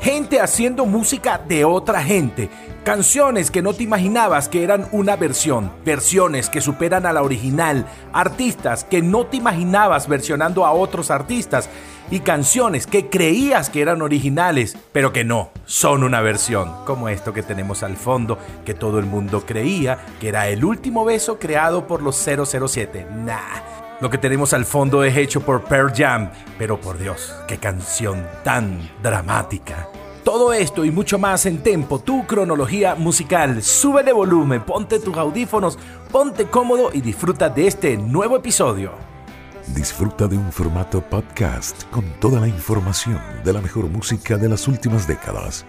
gente haciendo música de otra gente, canciones que no te imaginabas que eran una versión, versiones que superan a la original, artistas que no te imaginabas versionando a otros artistas. Y canciones que creías que eran originales, pero que no, son una versión, como esto que tenemos al fondo, que todo el mundo creía que era el último beso creado por los 007. Nah. Lo que tenemos al fondo es hecho por Pearl Jam, pero por Dios, qué canción tan dramática. Todo esto y mucho más en Tempo, tu cronología musical. Súbele volumen, ponte tus audífonos, ponte cómodo y disfruta de este nuevo episodio. Disfruta de un formato podcast con toda la información de la mejor música de las últimas décadas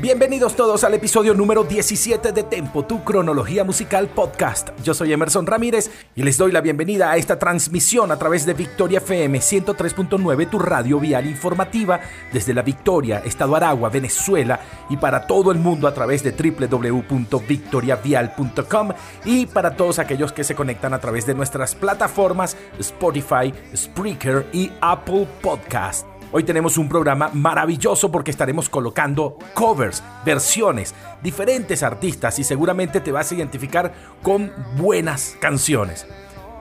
Bienvenidos todos al episodio número 17 de Tempo, tu cronología musical podcast. Yo soy Emerson Ramírez y les doy la bienvenida a esta transmisión a través de Victoria FM 103.9, tu radio vial informativa desde la Victoria, Estado Aragua, Venezuela y para todo el mundo a través de www.victoriavial.com y para todos aquellos que se conectan a través de nuestras plataformas Spotify, Spreaker y Apple Podcast. Hoy tenemos un programa maravilloso porque estaremos colocando covers, versiones, diferentes artistas y seguramente te vas a identificar con buenas canciones.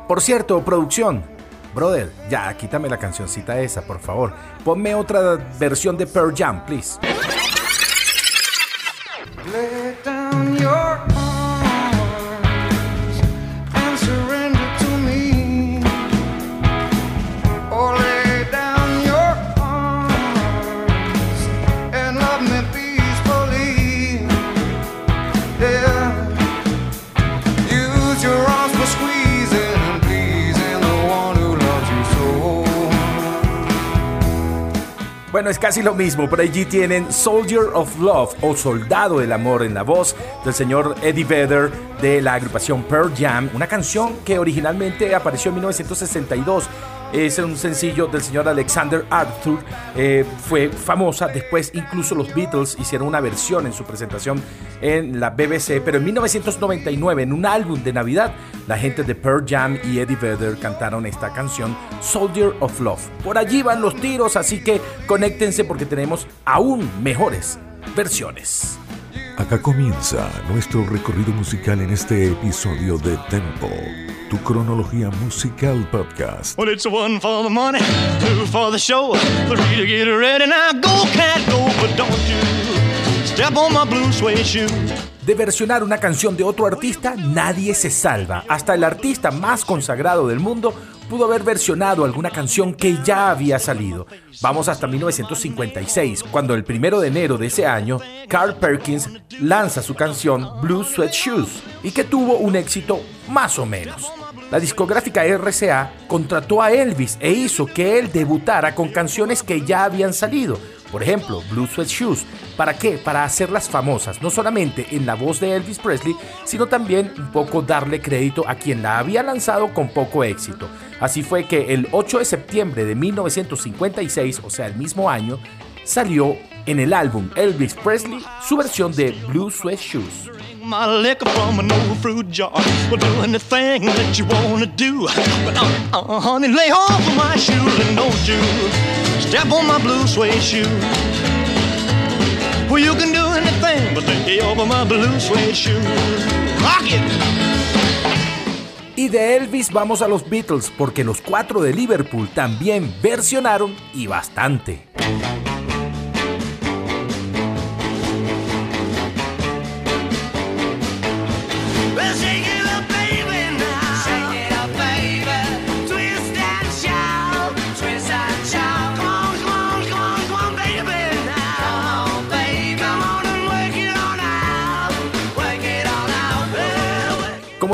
Por cierto, producción, brother, ya quítame la cancioncita esa, por favor. Ponme otra versión de Pearl Jam, please. Es casi lo mismo. Por allí tienen Soldier of Love o Soldado del Amor en la voz del señor Eddie Vedder de la agrupación Pearl Jam, una canción que originalmente apareció en 1962 es un sencillo del señor Alexander Arthur. Eh, fue famosa. Después incluso los Beatles hicieron una versión en su presentación en la BBC. Pero en 1999, en un álbum de Navidad, la gente de Pearl Jam y Eddie Vedder cantaron esta canción, Soldier of Love. Por allí van los tiros, así que conéctense porque tenemos aún mejores versiones. Acá comienza nuestro recorrido musical en este episodio de Tempo tu cronología musical podcast. Well, it's one for the money, two for the show, three to get ready. Now go, can't go, but don't you step on my blue suede shoe. De versionar una canción de otro artista, nadie se salva. Hasta el artista más consagrado del mundo pudo haber versionado alguna canción que ya había salido. Vamos hasta 1956, cuando el primero de enero de ese año, Carl Perkins lanza su canción Blue Sweat Shoes y que tuvo un éxito más o menos. La discográfica RCA contrató a Elvis e hizo que él debutara con canciones que ya habían salido. Por ejemplo, Blue Sweat Shoes. ¿Para qué? Para hacerlas famosas, no solamente en la voz de Elvis Presley, sino también un poco darle crédito a quien la había lanzado con poco éxito. Así fue que el 8 de septiembre de 1956, o sea, el mismo año, salió en el álbum Elvis Presley su versión de Blue Sweat Shoes. My liquor from an old fruit jar. Well, do anything that you wanna do. But uh, uh, honey, lay off of my shoes and don't you step on my blue suede shoes. Well, you can do anything but lay off of my blue suede shoes. Rock it! Y de Elvis vamos a los Beatles porque los cuatro de Liverpool también versionaron y bastante.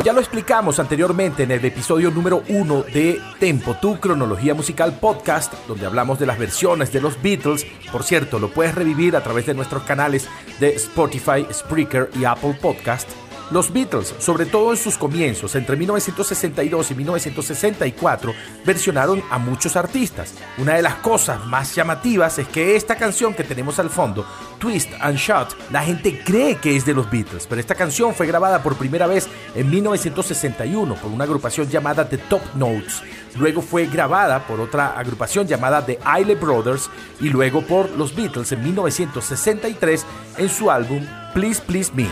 Ya lo explicamos anteriormente en el episodio número 1 de Tempo, tu cronología musical podcast, donde hablamos de las versiones de los Beatles, por cierto, lo puedes revivir a través de nuestros canales de Spotify, Spreaker y Apple Podcast. Los Beatles, sobre todo en sus comienzos, entre 1962 y 1964, versionaron a muchos artistas. Una de las cosas más llamativas es que esta canción que tenemos al fondo, Twist and Shot, la gente cree que es de los Beatles, pero esta canción fue grabada por primera vez en 1961 por una agrupación llamada The Top Notes. Luego fue grabada por otra agrupación llamada The Isle Brothers y luego por los Beatles en 1963 en su álbum Please Please Me.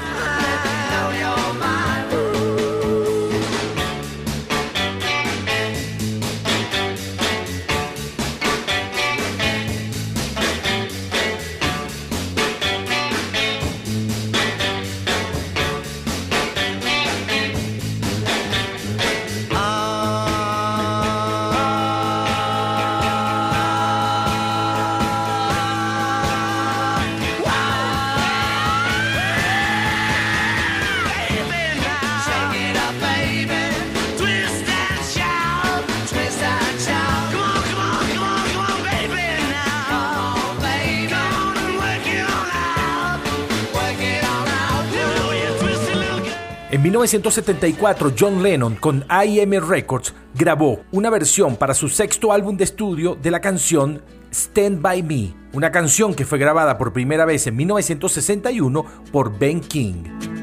1974, John Lennon con IM Records grabó una versión para su sexto álbum de estudio de la canción Stand By Me, una canción que fue grabada por primera vez en 1961 por Ben King.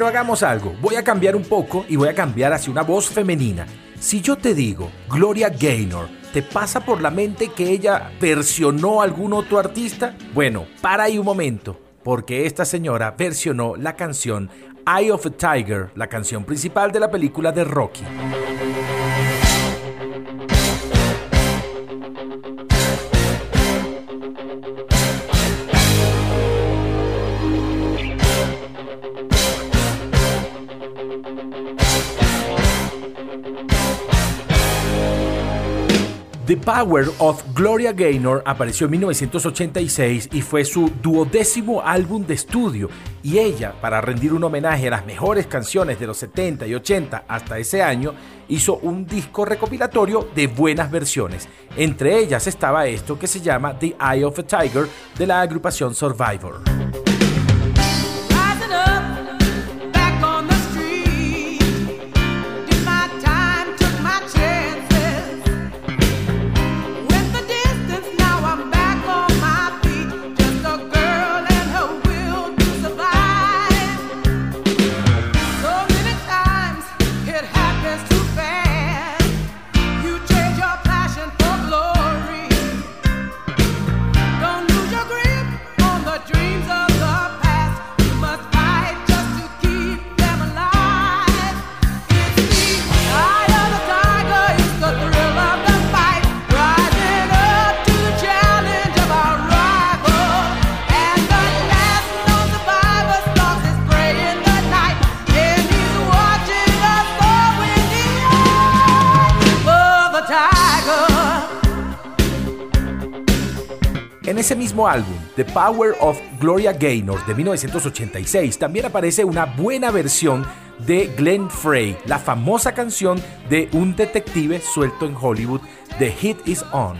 Pero hagamos algo, voy a cambiar un poco y voy a cambiar hacia una voz femenina. Si yo te digo Gloria Gaynor, ¿te pasa por la mente que ella versionó a algún otro artista? Bueno, para ahí un momento, porque esta señora versionó la canción Eye of a Tiger, la canción principal de la película de Rocky. The Power of Gloria Gaynor apareció en 1986 y fue su duodécimo álbum de estudio y ella, para rendir un homenaje a las mejores canciones de los 70 y 80 hasta ese año, hizo un disco recopilatorio de buenas versiones. Entre ellas estaba esto que se llama The Eye of a Tiger de la agrupación Survivor. Mismo álbum, The Power of Gloria Gaynor de 1986, también aparece una buena versión de Glenn Frey, la famosa canción de un detective suelto en Hollywood, The Hit Is On.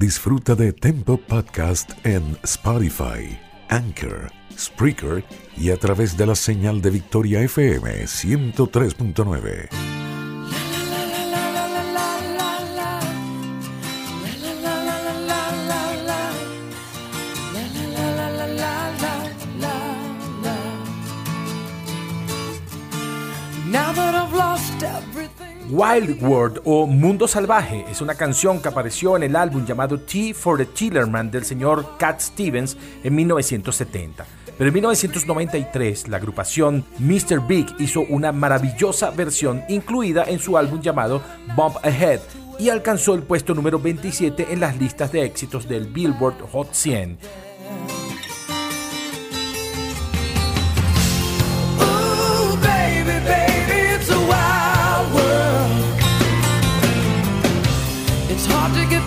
Disfruta de Tempo Podcast en Spotify, Anchor, Spreaker y a través de la señal de Victoria FM 103.9. Wild World o Mundo Salvaje es una canción que apareció en el álbum llamado Tea for the Tillerman del señor Cat Stevens en 1970. Pero en 1993 la agrupación Mr. Big hizo una maravillosa versión incluida en su álbum llamado Bump Ahead y alcanzó el puesto número 27 en las listas de éxitos del Billboard Hot 100.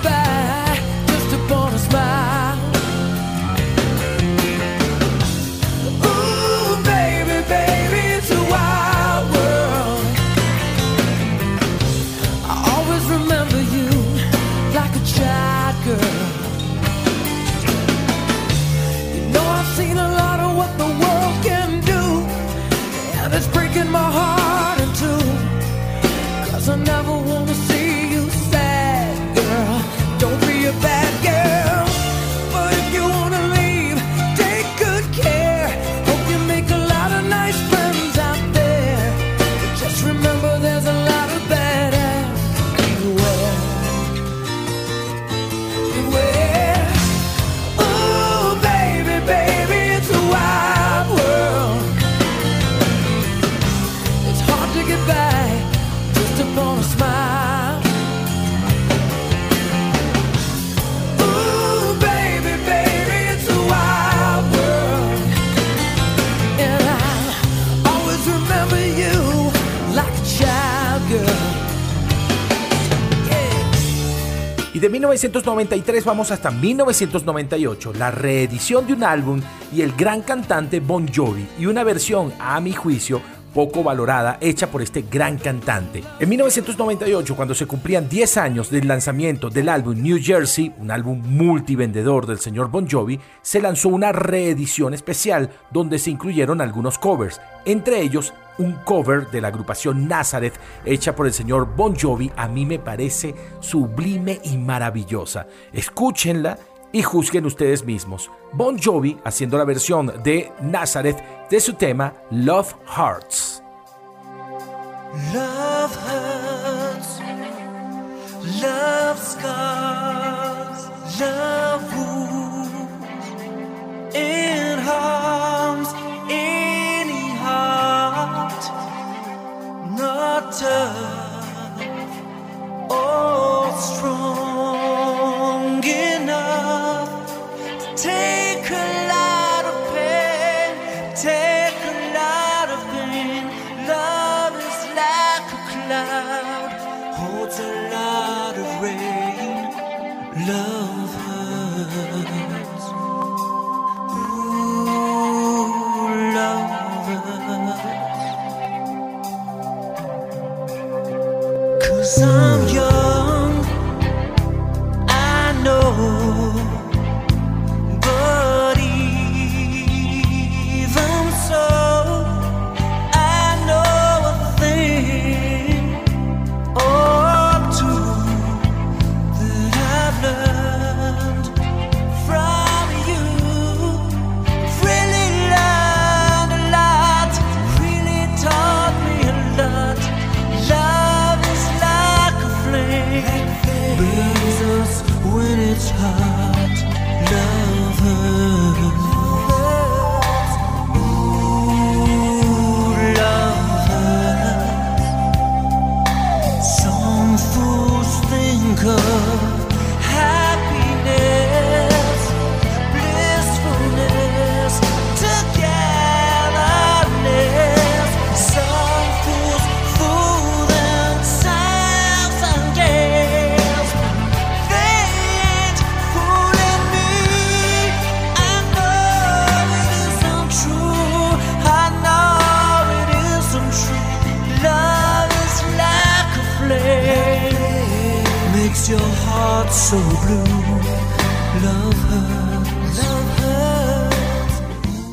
De 1993 vamos hasta 1998, la reedición de un álbum y el gran cantante Bon Jovi y una versión, a mi juicio, poco valorada hecha por este gran cantante. En 1998, cuando se cumplían 10 años del lanzamiento del álbum New Jersey, un álbum multivendedor del señor Bon Jovi, se lanzó una reedición especial donde se incluyeron algunos covers, entre ellos un cover de la agrupación Nazareth hecha por el señor Bon Jovi a mí me parece sublime y maravillosa. Escúchenla y juzguen ustedes mismos. Bon Jovi haciendo la versión de Nazareth de su tema Love Hearts. Love hurts, love scars, love wounds, in harms. not tough or strong take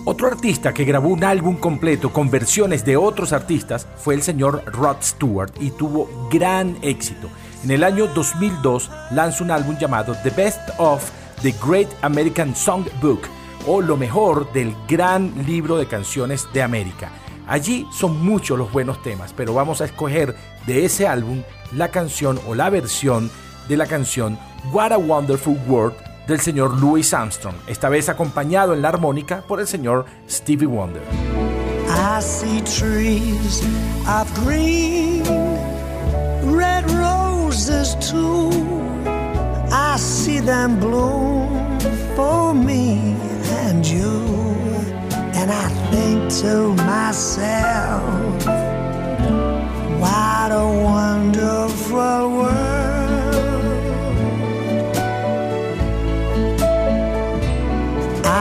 Otro artista que grabó un álbum completo con versiones de otros artistas fue el señor Rod Stewart y tuvo gran éxito. En el año 2002 lanzó un álbum llamado The Best of the Great American Songbook o lo mejor del gran libro de canciones de América. Allí son muchos los buenos temas, pero vamos a escoger de ese álbum la canción o la versión de la canción What a Wonderful World del señor Louis Armstrong, esta vez acompañado en la armónica por el señor Stevie Wonder. I see trees of green, red roses too. I see them bloom for me and you. And I think to myself, what a wonderful world.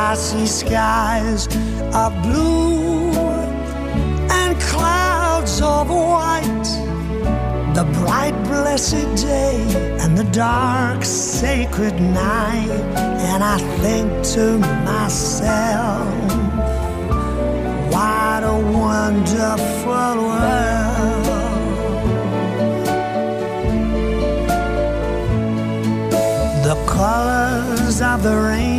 I see skies of blue and clouds of white. The bright, blessed day and the dark, sacred night. And I think to myself, what a wonderful world. The colors of the rainbow,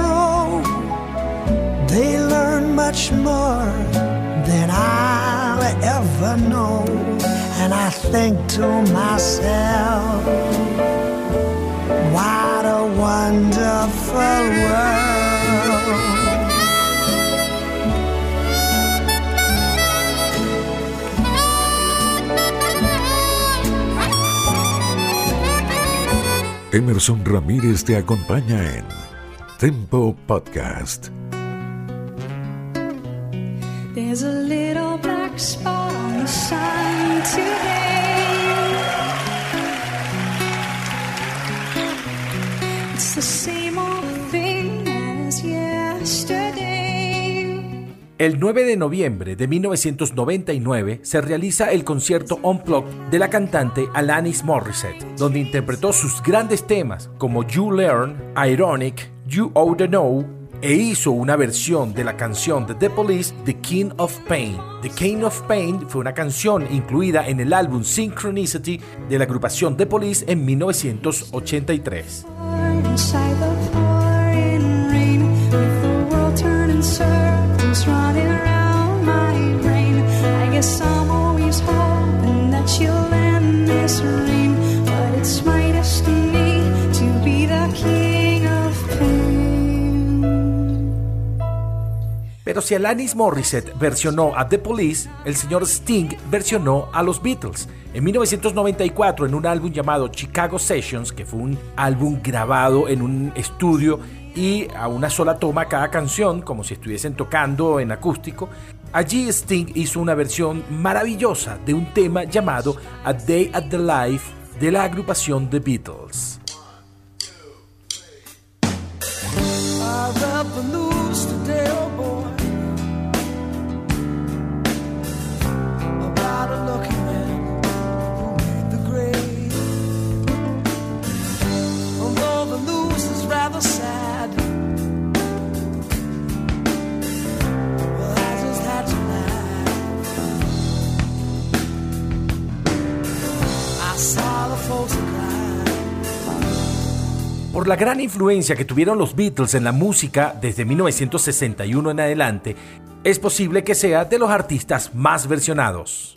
they learn much more than I'll ever know. And I think to myself, what a wonderful world. Emerson Ramírez te acompaña en Tempo Podcast. El 9 de noviembre de 1999 se realiza el concierto Unplugged de la cantante Alanis Morissette, donde interpretó sus grandes temas como You Learn, Ironic, You Ought to Know e hizo una versión de la canción de The Police, The King of Pain. The King of Pain fue una canción incluida en el álbum Synchronicity de la agrupación The Police en 1983. Pero si Alanis Morissette versionó a The Police, el señor Sting versionó a los Beatles. En 1994, en un álbum llamado Chicago Sessions, que fue un álbum grabado en un estudio y a una sola toma cada canción, como si estuviesen tocando en acústico, allí Sting hizo una versión maravillosa de un tema llamado A Day at the Life de la agrupación The Beatles. Por la gran influencia que tuvieron los Beatles en la música desde 1961 en adelante, es posible que sea de los artistas más versionados.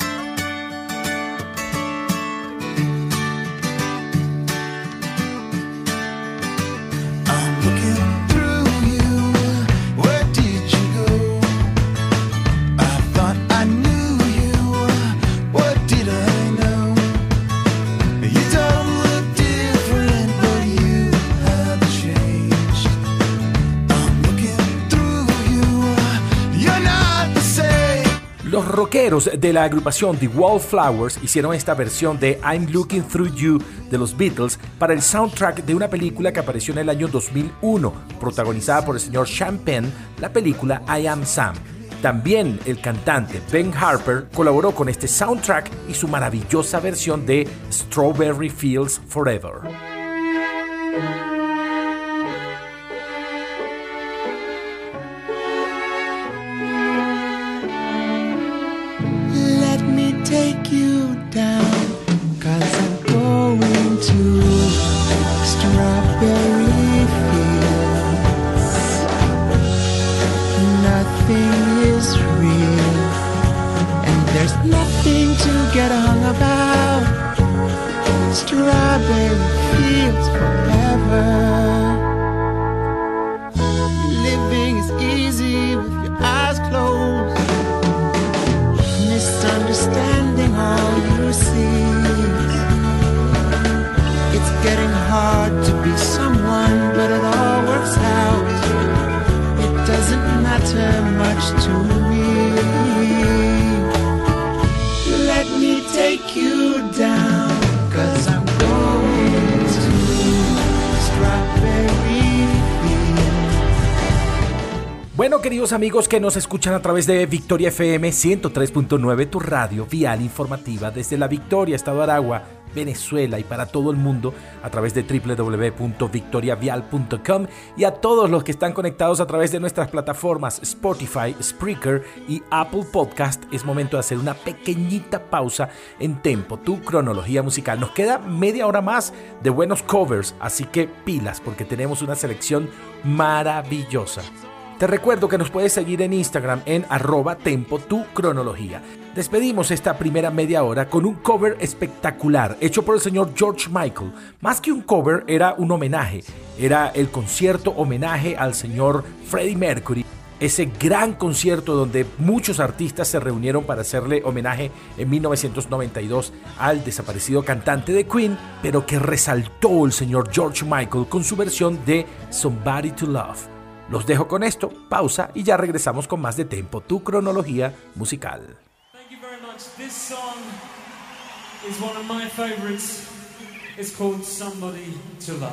Rockeros de la agrupación The Wallflowers hicieron esta versión de I'm Looking Through You de los Beatles para el soundtrack de una película que apareció en el año 2001, protagonizada por el señor Champagne, la película I Am Sam. También el cantante Ben Harper colaboró con este soundtrack y su maravillosa versión de Strawberry Fields Forever. Que nos escuchan a través de Victoria FM 103.9, tu radio vial informativa desde la Victoria, Estado Aragua, Venezuela y para todo el mundo a través de www.victoriavial.com y a todos los que están conectados a través de nuestras plataformas Spotify, Spreaker y Apple Podcast. Es momento de hacer una pequeñita pausa en Tempo, tu cronología musical. Nos queda media hora más de buenos covers, así que pilas porque tenemos una selección maravillosa. Te recuerdo que nos puedes seguir en Instagram en arroba tempo tu cronología. Despedimos esta primera media hora con un cover espectacular hecho por el señor George Michael. Más que un cover, era un homenaje. Era el concierto homenaje al señor Freddie Mercury. Ese gran concierto donde muchos artistas se reunieron para hacerle homenaje en 1992 al desaparecido cantante de Queen, pero que resaltó el señor George Michael con su versión de Somebody to Love. Los dejo con esto, pausa y ya regresamos con más de Tempo, tu cronología musical. Thank you very much. This song is one of my favorites. It's called Somebody to Love.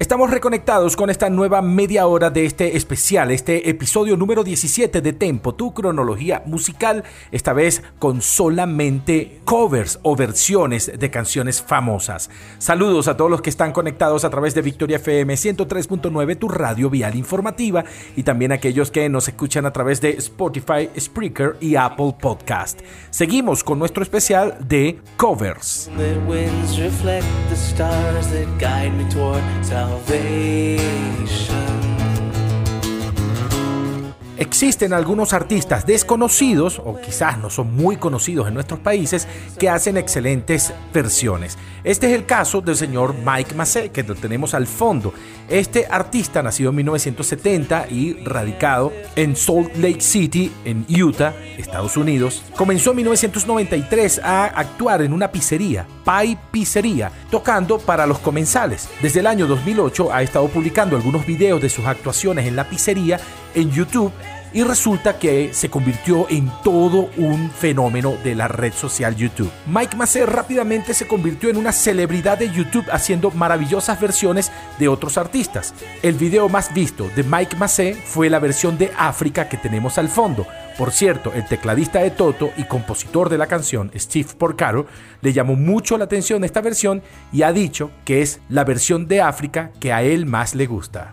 Estamos reconectados con esta nueva media hora de este especial, este episodio número 17 de Tempo, tu cronología musical, esta vez con solamente covers o versiones de canciones famosas. Saludos a todos los que están conectados a través de Victoria FM 103.9, tu radio vial informativa, y también aquellos que nos escuchan a través de Spotify, Spreaker y Apple Podcast. Seguimos con nuestro especial de covers. That winds 飞升。Existen algunos artistas desconocidos, o quizás no son muy conocidos en nuestros países, que hacen excelentes versiones. Este es el caso del señor Mike Massey, que lo tenemos al fondo. Este artista, nacido en 1970 y radicado en Salt Lake City, en Utah, Estados Unidos, comenzó en 1993 a actuar en una pizzería, Pie Pizzería, tocando para los comensales. Desde el año 2008 ha estado publicando algunos videos de sus actuaciones en la pizzería en YouTube y resulta que se convirtió en todo un fenómeno de la red social YouTube. Mike Massey rápidamente se convirtió en una celebridad de YouTube haciendo maravillosas versiones de otros artistas. El video más visto de Mike Massey fue la versión de África que tenemos al fondo. Por cierto, el tecladista de Toto y compositor de la canción, Steve Porcaro, le llamó mucho la atención esta versión y ha dicho que es la versión de África que a él más le gusta.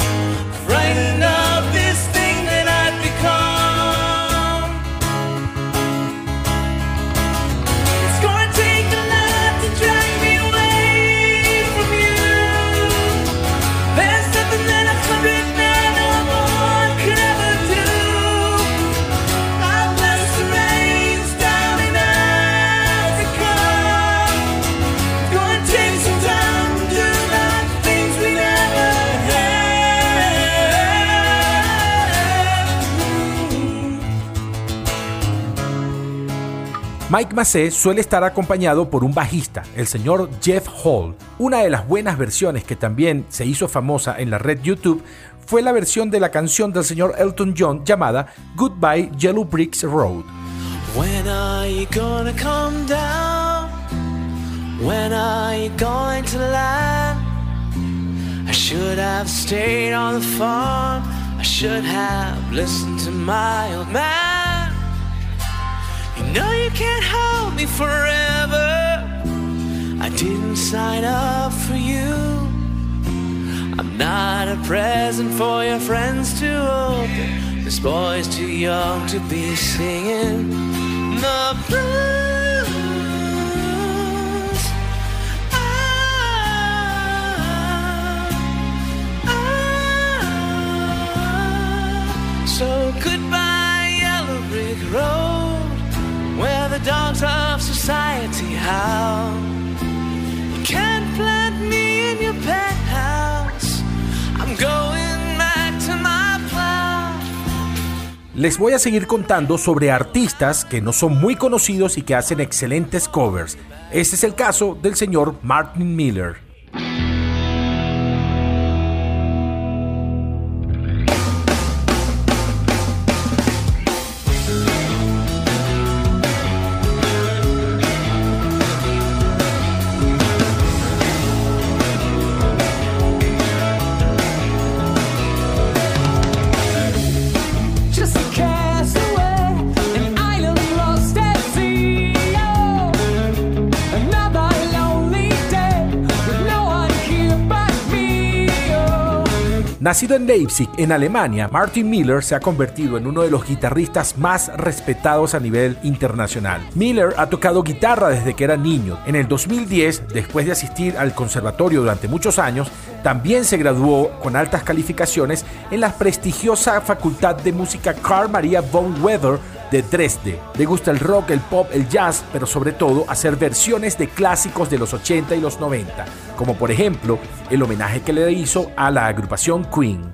Mike Massey suele estar acompañado por un bajista, el señor Jeff Hall. Una de las buenas versiones que también se hizo famosa en la red YouTube fue la versión de la canción del señor Elton John llamada Goodbye Yellow Bricks Road. When are you going to land? I should have stayed on the farm. I should have listened to my old man. Know you can't hold me forever. I didn't sign up for you. I'm not a present for your friends to open. This boy's too young to be singing the blues. Ah, ah. So goodbye, Les voy a seguir contando sobre artistas que no son muy conocidos y que hacen excelentes covers. Este es el caso del señor Martin Miller. Nacido en Leipzig, en Alemania, Martin Miller se ha convertido en uno de los guitarristas más respetados a nivel internacional. Miller ha tocado guitarra desde que era niño. En el 2010, después de asistir al conservatorio durante muchos años, también se graduó con altas calificaciones en la prestigiosa Facultad de Música Carl Maria von Weber de Dresde. Le gusta el rock, el pop, el jazz, pero sobre todo hacer versiones de clásicos de los 80 y los 90, como por ejemplo el homenaje que le hizo a la agrupación Queen.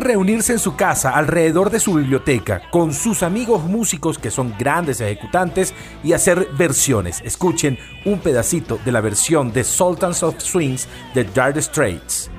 Reunirse en su casa alrededor de su biblioteca con sus amigos músicos que son grandes ejecutantes y hacer versiones. Escuchen un pedacito de la versión de Sultans of Swings de Dire Straits.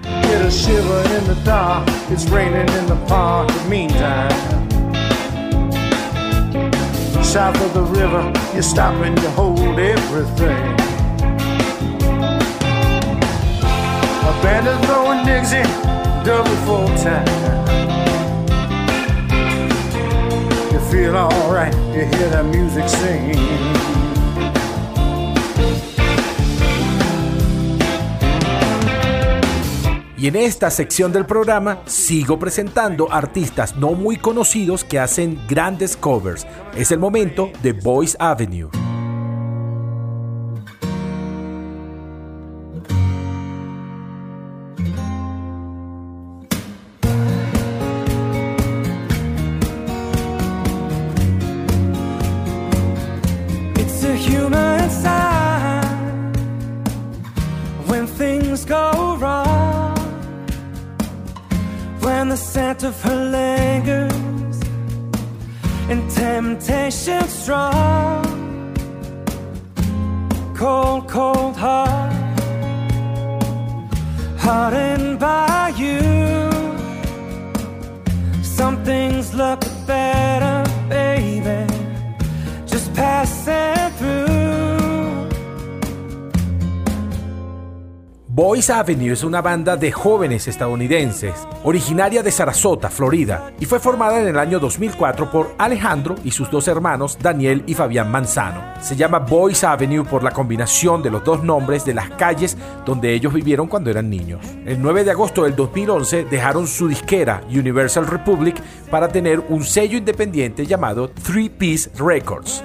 Y en esta sección del programa sigo presentando artistas no muy conocidos que hacen grandes covers. Es el momento de Boys Avenue. Avenue es una banda de jóvenes estadounidenses, originaria de Sarasota, Florida, y fue formada en el año 2004 por Alejandro y sus dos hermanos, Daniel y Fabián Manzano. Se llama Boys Avenue por la combinación de los dos nombres de las calles donde ellos vivieron cuando eran niños. El 9 de agosto del 2011 dejaron su disquera Universal Republic para tener un sello independiente llamado Three Piece Records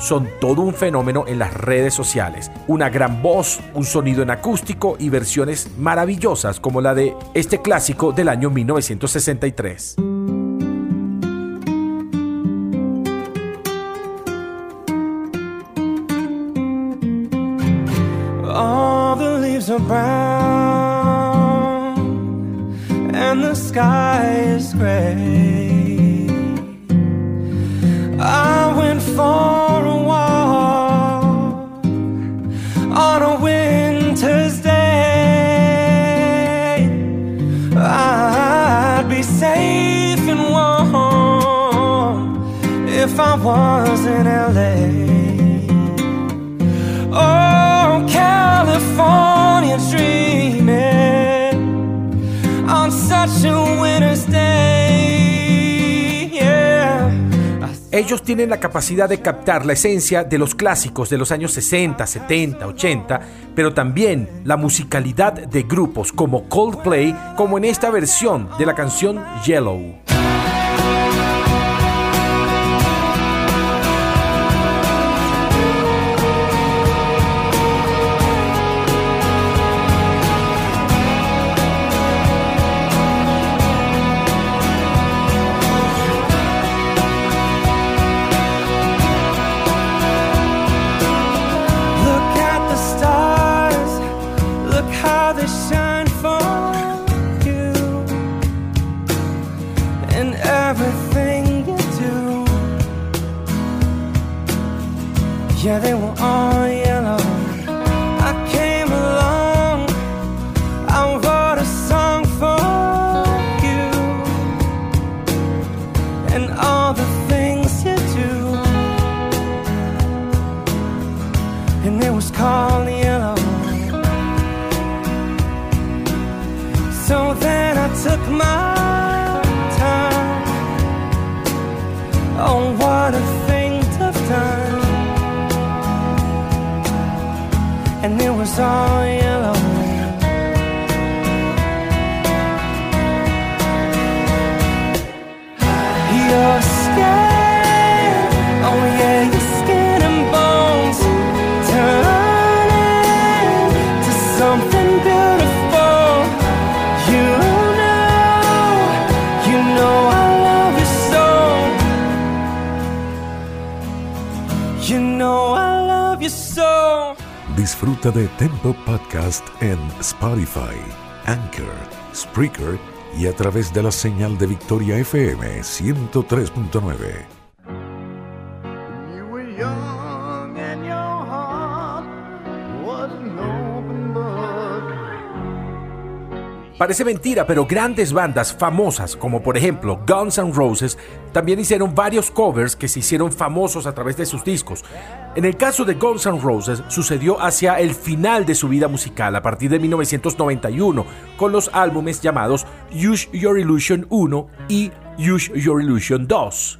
son todo un fenómeno en las redes sociales. Una gran voz, un sonido en acústico y versiones maravillosas como la de este clásico del año 1963. All the leaves are brown and the sky is gray. Ellos tienen la capacidad de captar la esencia de los clásicos de los años 60, 70, 80, pero también la musicalidad de grupos como Coldplay, como en esta versión de la canción Yellow. And De Tempo Podcast en Spotify, Anchor, Spreaker y a través de la señal de Victoria FM 103.9. Parece mentira, pero grandes bandas famosas, como por ejemplo Guns N' Roses, también hicieron varios covers que se hicieron famosos a través de sus discos. En el caso de Guns N' Roses, sucedió hacia el final de su vida musical, a partir de 1991, con los álbumes llamados Use Your Illusion 1 y Use Your Illusion 2.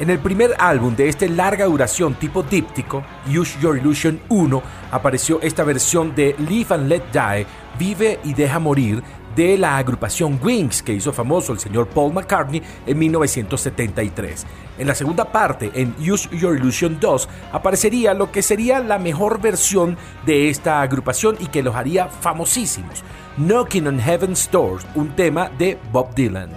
En el primer álbum de este larga duración tipo díptico, Use Your Illusion 1, apareció esta versión de Live and Let Die, Vive y Deja Morir, de la agrupación Wings que hizo famoso el señor Paul McCartney en 1973. En la segunda parte, en Use Your Illusion 2, aparecería lo que sería la mejor versión de esta agrupación y que los haría famosísimos, Knocking on Heaven's Doors, un tema de Bob Dylan.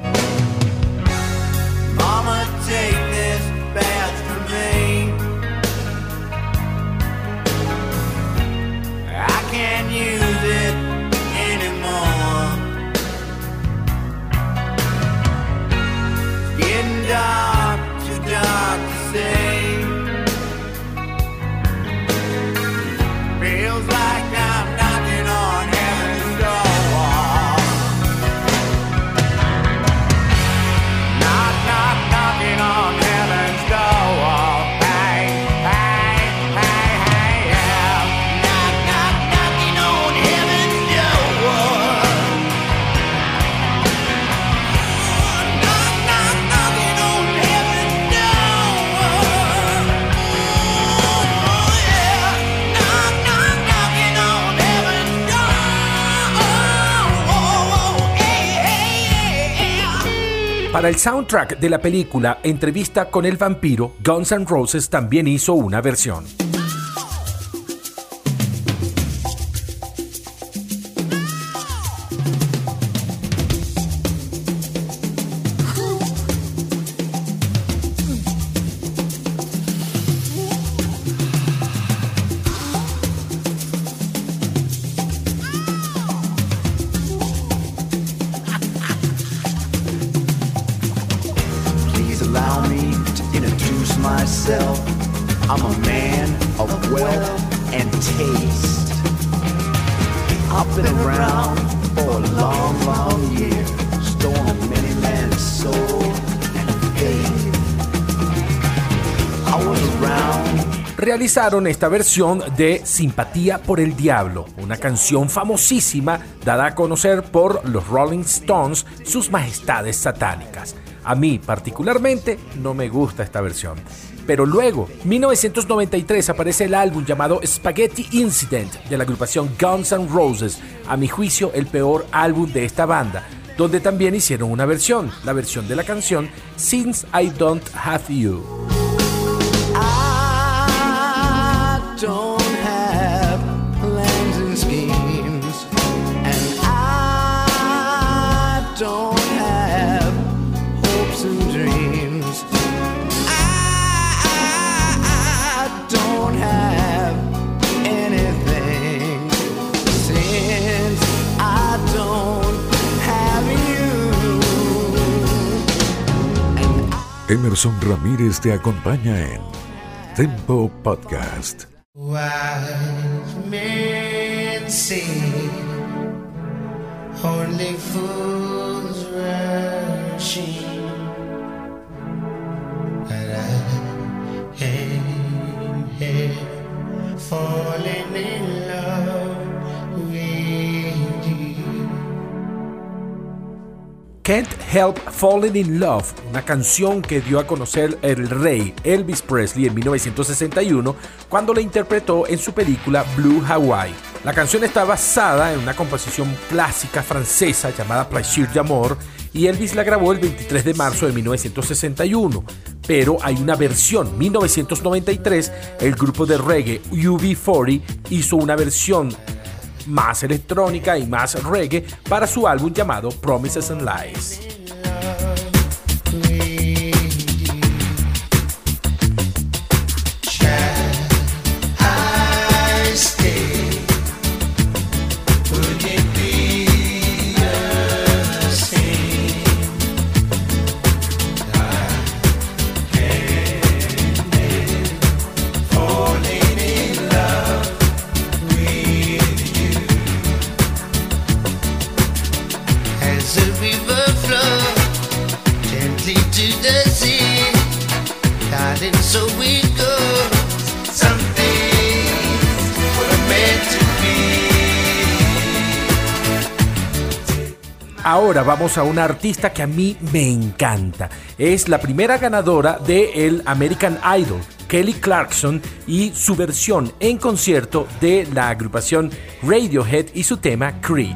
Para el soundtrack de la película Entrevista con el vampiro, Guns N' Roses también hizo una versión. I'm a man of wealth and taste. I've been around for a long, long year. I was around realizaron esta versión de Simpatía por el Diablo, una canción famosísima dada a conocer por los Rolling Stones, sus majestades satánicas. A mí particularmente no me gusta esta versión. Pero luego, 1993 aparece el álbum llamado Spaghetti Incident de la agrupación Guns N' Roses, a mi juicio el peor álbum de esta banda, donde también hicieron una versión, la versión de la canción Since I Don't Have You. Emerson Ramírez te acompaña en Tempo Podcast. Can't Help Falling in Love, una canción que dio a conocer el rey Elvis Presley en 1961 cuando la interpretó en su película Blue Hawaii. La canción está basada en una composición clásica francesa llamada Plaisir d'Amour y Elvis la grabó el 23 de marzo de 1961. Pero hay una versión, 1993, el grupo de reggae UB40 hizo una versión más electrónica y más reggae para su álbum llamado Promises and Lies. Ahora vamos a una artista que a mí me encanta. Es la primera ganadora de el American Idol, Kelly Clarkson, y su versión en concierto de la agrupación Radiohead y su tema Creed.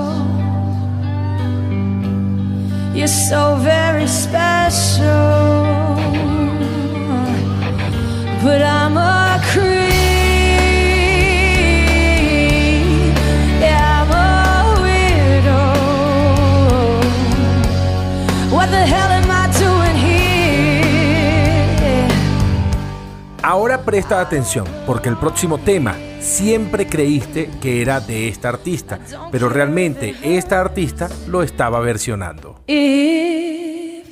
You're so very special. But I'm a Presta atención, porque el próximo tema siempre creíste que era de esta artista, pero realmente esta artista lo estaba versionando. I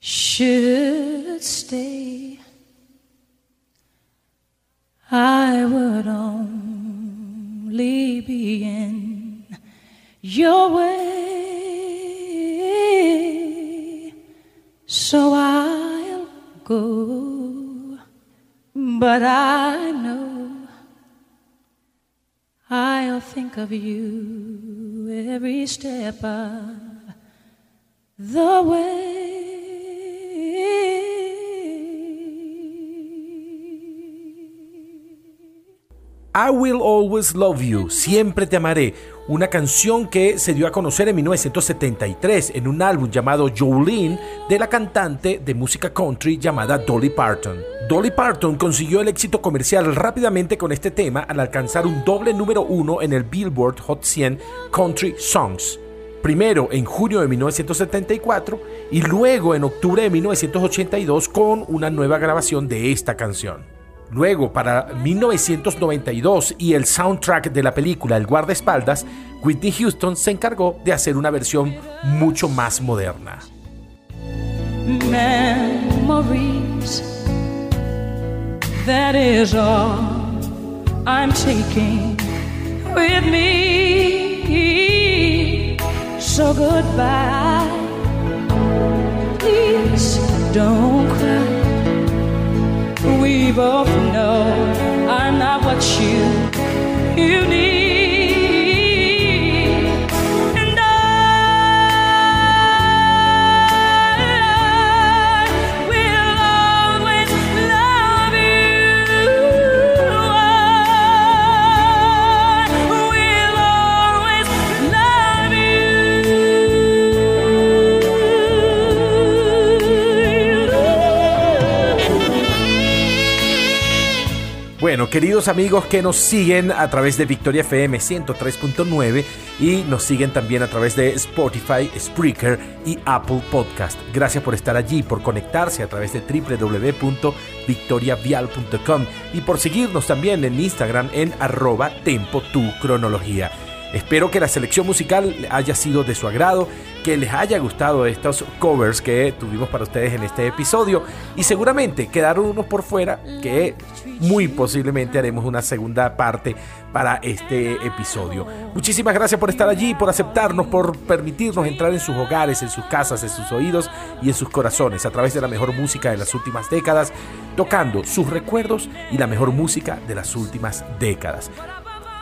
should stay, I would in your way. So I'll go, but I know. I'll think of you every step of the way. I Will Always Love You, Siempre Te Amaré, una canción que se dio a conocer en 1973 en un álbum llamado Jolene de la cantante de música country llamada Dolly Parton. Dolly Parton consiguió el éxito comercial rápidamente con este tema al alcanzar un doble número uno en el Billboard Hot 100 Country Songs. Primero en junio de 1974 y luego en octubre de 1982 con una nueva grabación de esta canción. Luego, para 1992 y el soundtrack de la película El guardaespaldas, Whitney Houston se encargó de hacer una versión mucho más moderna. memories. That is all I'm taking with me. So goodbye. Please don't cry. We both know I'm not what you you Queridos amigos que nos siguen a través de Victoria FM 103.9 y nos siguen también a través de Spotify, Spreaker y Apple Podcast. Gracias por estar allí, por conectarse a través de www.victoriavial.com y por seguirnos también en Instagram en arroba tempo tu cronología. Espero que la selección musical haya sido de su agrado, que les haya gustado estos covers que tuvimos para ustedes en este episodio y seguramente quedaron unos por fuera que muy posiblemente haremos una segunda parte para este episodio. Muchísimas gracias por estar allí, por aceptarnos, por permitirnos entrar en sus hogares, en sus casas, en sus oídos y en sus corazones a través de la mejor música de las últimas décadas, tocando sus recuerdos y la mejor música de las últimas décadas.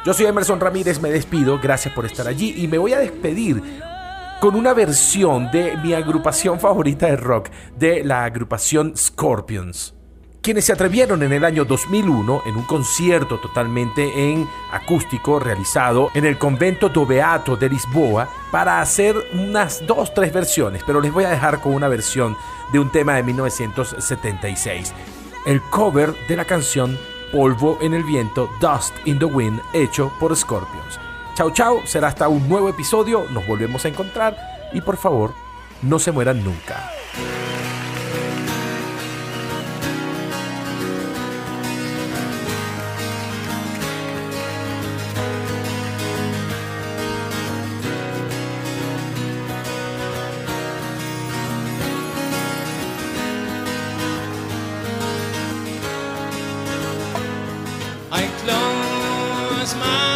Yo soy Emerson Ramírez, me despido, gracias por estar allí y me voy a despedir con una versión de mi agrupación favorita de rock, de la agrupación Scorpions. Quienes se atrevieron en el año 2001 en un concierto totalmente en acústico realizado en el convento do Beato de Lisboa para hacer unas dos, tres versiones, pero les voy a dejar con una versión de un tema de 1976. El cover de la canción Polvo en el viento, Dust in the Wind, hecho por Scorpions. Chau chau, será hasta un nuevo episodio, nos volvemos a encontrar y por favor, no se mueran nunca. Close my